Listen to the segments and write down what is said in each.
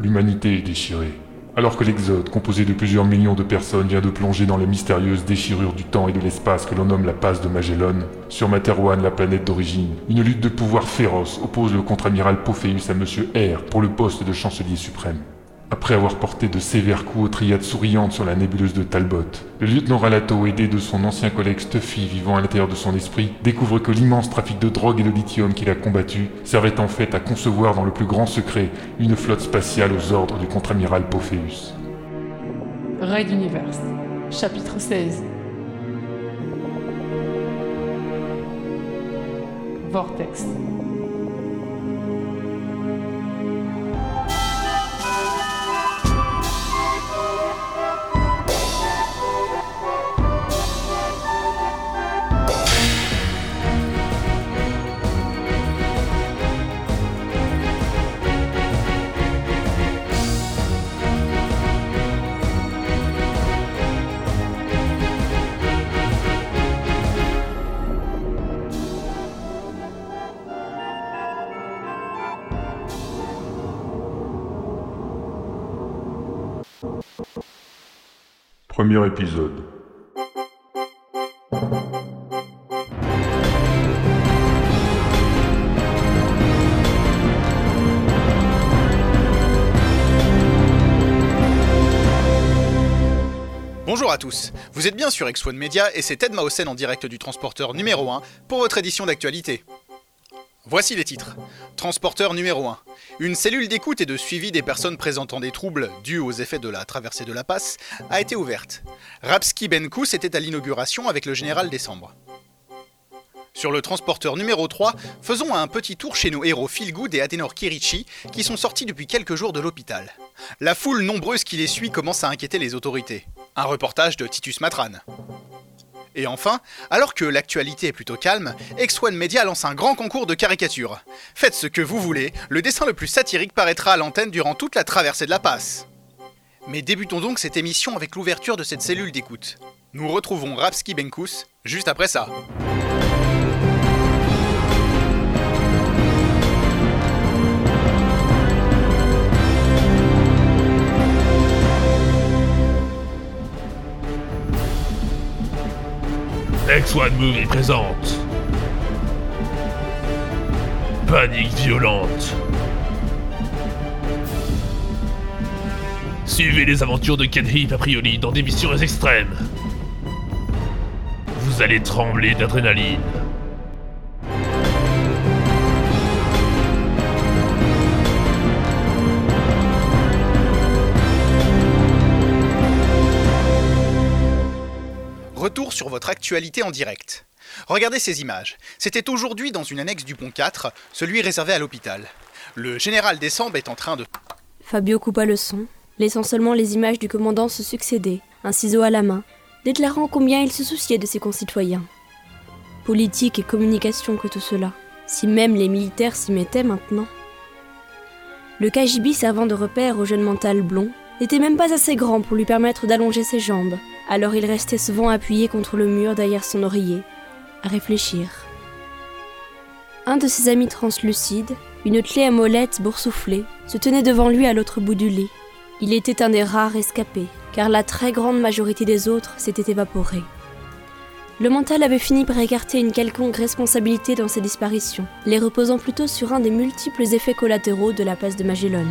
L'humanité est déchirée. Alors que l'Exode, composé de plusieurs millions de personnes, vient de plonger dans les mystérieuses déchirures du temps et de l'espace que l'on nomme la passe de Magellan, sur Materwan, la planète d'origine, une lutte de pouvoir féroce oppose le contre-amiral Pophéus à Monsieur R pour le poste de chancelier suprême. Après avoir porté de sévères coups aux triades souriantes sur la nébuleuse de Talbot, le lieutenant Ralato, aidé de son ancien collègue Stuffy vivant à l'intérieur de son esprit, découvre que l'immense trafic de drogue et de lithium qu'il a combattu servait en fait à concevoir dans le plus grand secret une flotte spatiale aux ordres du contre-amiral Pophéus. Raid Universe, chapitre 16. Vortex. Épisode. Bonjour à tous, vous êtes bien sur X1 Media et c'est Ted Mausen en direct du transporteur numéro 1 pour votre édition d'actualité. Voici les titres. Transporteur numéro 1. Une cellule d'écoute et de suivi des personnes présentant des troubles dus aux effets de la traversée de la passe a été ouverte. Rapski Benkous était à l'inauguration avec le général Décembre. Sur le transporteur numéro 3, faisons un petit tour chez nos héros Philgood et Adenor Kirichi qui sont sortis depuis quelques jours de l'hôpital. La foule nombreuse qui les suit commence à inquiéter les autorités. Un reportage de Titus Matran. Et enfin, alors que l'actualité est plutôt calme, X1 Media lance un grand concours de caricatures. Faites ce que vous voulez, le dessin le plus satirique paraîtra à l'antenne durant toute la traversée de la passe. Mais débutons donc cette émission avec l'ouverture de cette cellule d'écoute. Nous retrouvons Rapski Benkus juste après ça. X1 Movie présente Panique violente. Suivez les aventures de Ken Heap a priori dans des missions extrêmes. Vous allez trembler d'adrénaline. Sur votre actualité en direct. Regardez ces images. C'était aujourd'hui dans une annexe du pont 4, celui réservé à l'hôpital. Le général Décembre est en train de... Fabio coupa le son, laissant seulement les images du commandant se succéder, un ciseau à la main, déclarant combien il se souciait de ses concitoyens. Politique et communication que tout cela, si même les militaires s'y mettaient maintenant. Le KGB servant de repère au jeune mental blond n'était même pas assez grand pour lui permettre d'allonger ses jambes, alors il restait souvent appuyé contre le mur derrière son oreiller, à réfléchir. Un de ses amis translucides, une clé à molette boursouflée, se tenait devant lui à l'autre bout du lit. Il était un des rares escapés, car la très grande majorité des autres s'était évaporée. Le mental avait fini par écarter une quelconque responsabilité dans ces disparitions, les reposant plutôt sur un des multiples effets collatéraux de la passe de Magellan.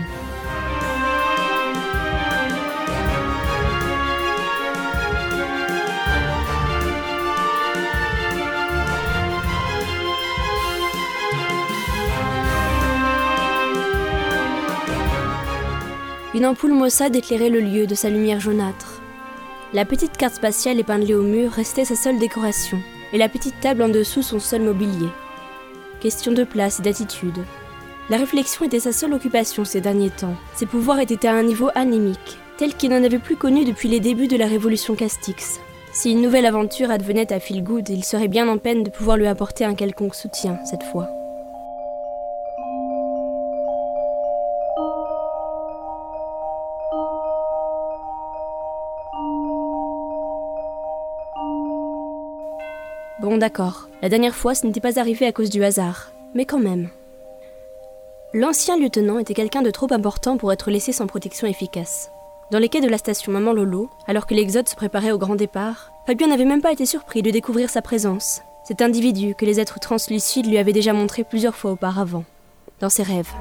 Une ampoule maussade éclairait le lieu de sa lumière jaunâtre. La petite carte spatiale épinglée au mur restait sa seule décoration, et la petite table en dessous son seul mobilier. Question de place et d'attitude. La réflexion était sa seule occupation ces derniers temps. Ses pouvoirs étaient à un niveau anémique, tel qu'il n'en avait plus connu depuis les débuts de la révolution Castix. Si une nouvelle aventure advenait à Philgood, il serait bien en peine de pouvoir lui apporter un quelconque soutien cette fois. D'accord, la dernière fois ce n'était pas arrivé à cause du hasard, mais quand même. L'ancien lieutenant était quelqu'un de trop important pour être laissé sans protection efficace. Dans les quais de la station Maman Lolo, alors que l'Exode se préparait au grand départ, Fabien n'avait même pas été surpris de découvrir sa présence. Cet individu que les êtres translucides lui avaient déjà montré plusieurs fois auparavant, dans ses rêves.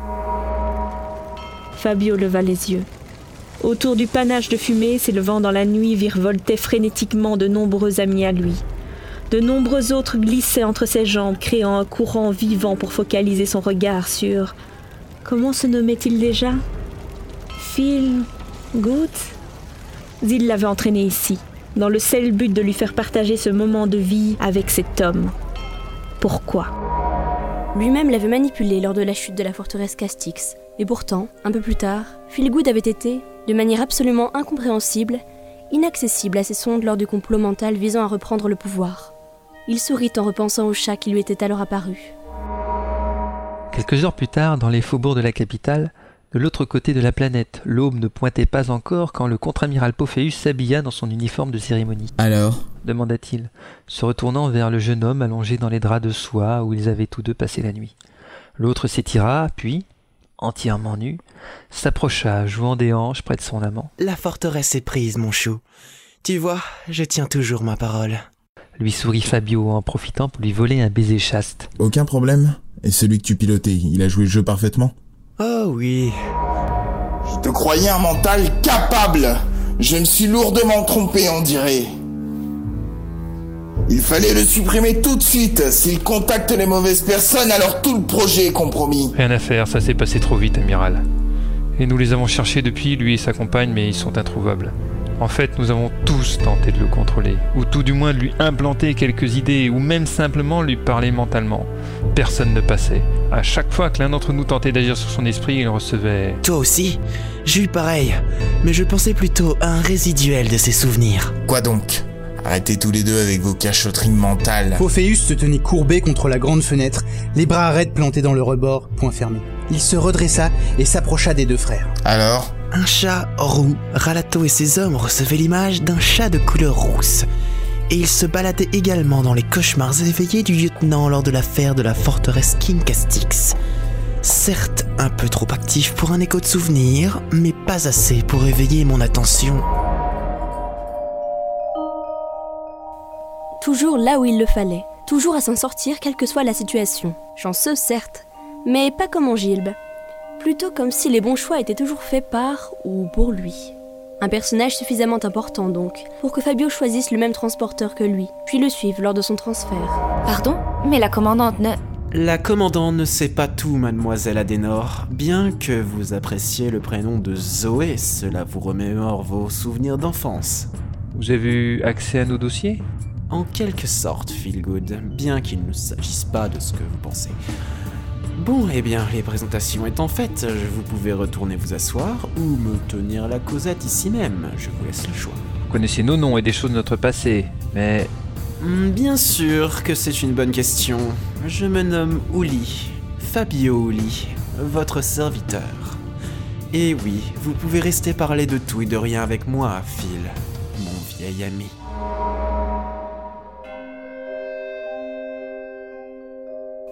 Fabio leva les yeux. Autour du panache de fumée s'élevant dans la nuit virevoltaient frénétiquement de nombreux amis à lui. De nombreux autres glissaient entre ses jambes, créant un courant vivant pour focaliser son regard sur. Comment se nommait-il déjà? Phil Good? Il l'avait entraîné ici, dans le seul but de lui faire partager ce moment de vie avec cet homme. Pourquoi? Lui-même l'avait manipulé lors de la chute de la forteresse Castix. Et pourtant, un peu plus tard, Philgood avait été, de manière absolument incompréhensible, inaccessible à ses sondes lors du complot mental visant à reprendre le pouvoir. Il sourit en repensant au chat qui lui était alors apparu. Quelques heures plus tard, dans les faubourgs de la capitale, de l'autre côté de la planète, l'aube ne pointait pas encore quand le contre-amiral Pophéus s'habilla dans son uniforme de cérémonie. Alors? demanda-t-il, se retournant vers le jeune homme allongé dans les draps de soie où ils avaient tous deux passé la nuit. L'autre s'étira, puis, entièrement nu, s'approcha, jouant des hanches près de son amant. La forteresse est prise, mon chou. Tu vois, je tiens toujours ma parole. Lui sourit Fabio en profitant pour lui voler un baiser chaste. Aucun problème Et celui que tu pilotais, il a joué le jeu parfaitement Oh oui. Je te croyais un mental capable. Je me suis lourdement trompé, on dirait. Il fallait le supprimer tout de suite. S'il contacte les mauvaises personnes, alors tout le projet est compromis. Rien à faire, ça s'est passé trop vite, amiral. Et nous les avons cherchés depuis, lui et sa compagne, mais ils sont introuvables. En fait, nous avons tous tenté de le contrôler, ou tout du moins de lui implanter quelques idées, ou même simplement lui parler mentalement. Personne ne passait. À chaque fois que l'un d'entre nous tentait d'agir sur son esprit, il recevait... Toi aussi J'ai eu pareil, mais je pensais plutôt à un résiduel de ses souvenirs. Quoi donc? Arrêtez tous les deux avec vos cachotteries mentales. Pophéus se tenait courbé contre la grande fenêtre, les bras arrêtés plantés dans le rebord, point fermé. Il se redressa et s'approcha des deux frères. Alors? Un chat roux, Ralato et ses hommes recevaient l'image d'un chat de couleur rousse. Et il se baladait également dans les cauchemars éveillés du lieutenant lors de l'affaire de la forteresse King Castix. Certes, un peu trop actif pour un écho de souvenir, mais pas assez pour éveiller mon attention. Toujours là où il le fallait, toujours à s'en sortir quelle que soit la situation. Chanceux, certes, mais pas comme en Gilbe. Plutôt comme si les bons choix étaient toujours faits par ou pour lui. Un personnage suffisamment important donc, pour que Fabio choisisse le même transporteur que lui, puis le suive lors de son transfert. Pardon Mais la commandante ne... La commandante ne sait pas tout, mademoiselle Adenor. Bien que vous appréciez le prénom de Zoé, cela vous remémore vos souvenirs d'enfance. Vous avez eu accès à nos dossiers? En quelque sorte, Feelgood, bien qu'il ne s'agisse pas de ce que vous pensez. Bon, eh bien, les présentations étant faites, vous pouvez retourner vous asseoir ou me tenir la causette ici même. Je vous laisse le choix. Vous connaissez nos noms et des choses de notre passé, mais Hmm, Bien sûr que c'est une bonne question. Je me nomme Ouli, Fabio Ouli, votre serviteur. Et oui, vous pouvez rester parler de tout et de rien avec moi, Phil, mon vieil ami.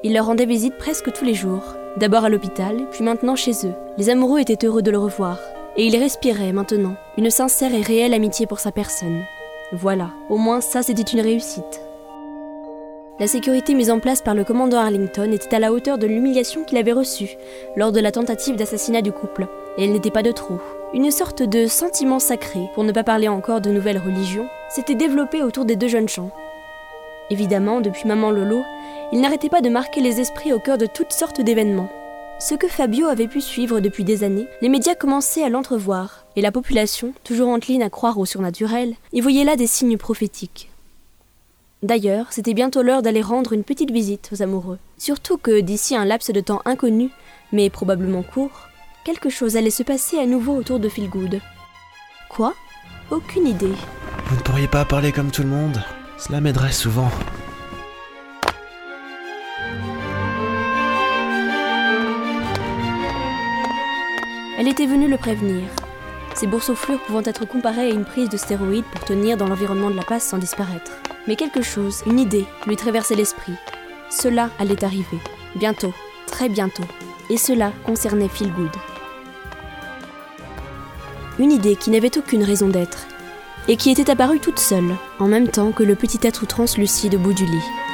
Il leur rendait visite presque tous les jours. D'abord à l'hôpital, puis maintenant chez eux. Les amoureux étaient heureux de le revoir. Et ils respiraient maintenant une sincère et réelle amitié pour sa personne. Voilà, au moins ça c'était une réussite. La sécurité mise en place par le commandant Arlington était à la hauteur de l'humiliation qu'il avait reçue lors de la tentative d'assassinat du couple, et elle n'était pas de trop. Une sorte de sentiment sacré, pour ne pas parler encore de nouvelles religions, s'était développé autour des deux jeunes gens. Évidemment, depuis Maman Lolo, il n'arrêtait pas de marquer les esprits au cœur de toutes sortes d'événements. Ce que Fabio avait pu suivre depuis des années, les médias commençaient à l'entrevoir, et la population, toujours encline à croire au surnaturel, y voyait là des signes prophétiques. D'ailleurs, c'était bientôt l'heure d'aller rendre une petite visite aux amoureux. Surtout que d'ici un laps de temps inconnu, mais probablement court, quelque chose allait se passer à nouveau autour de Feelgood. Quoi? Aucune idée. Vous ne pourriez pas parler comme tout le monde? Cela m'aiderait souvent. Elle était venue le prévenir. Ces boursouflures pouvant être comparées à une prise de stéroïdes pour tenir dans l'environnement de la passe sans disparaître. Mais quelque chose, une idée, lui traversait l'esprit. Cela allait arriver. Bientôt, très bientôt. et cela concernait Feelgood. Une idée qui n'avait aucune raison d'être, et qui était apparue toute seule, en même temps que le petit être translucide au bout du lit.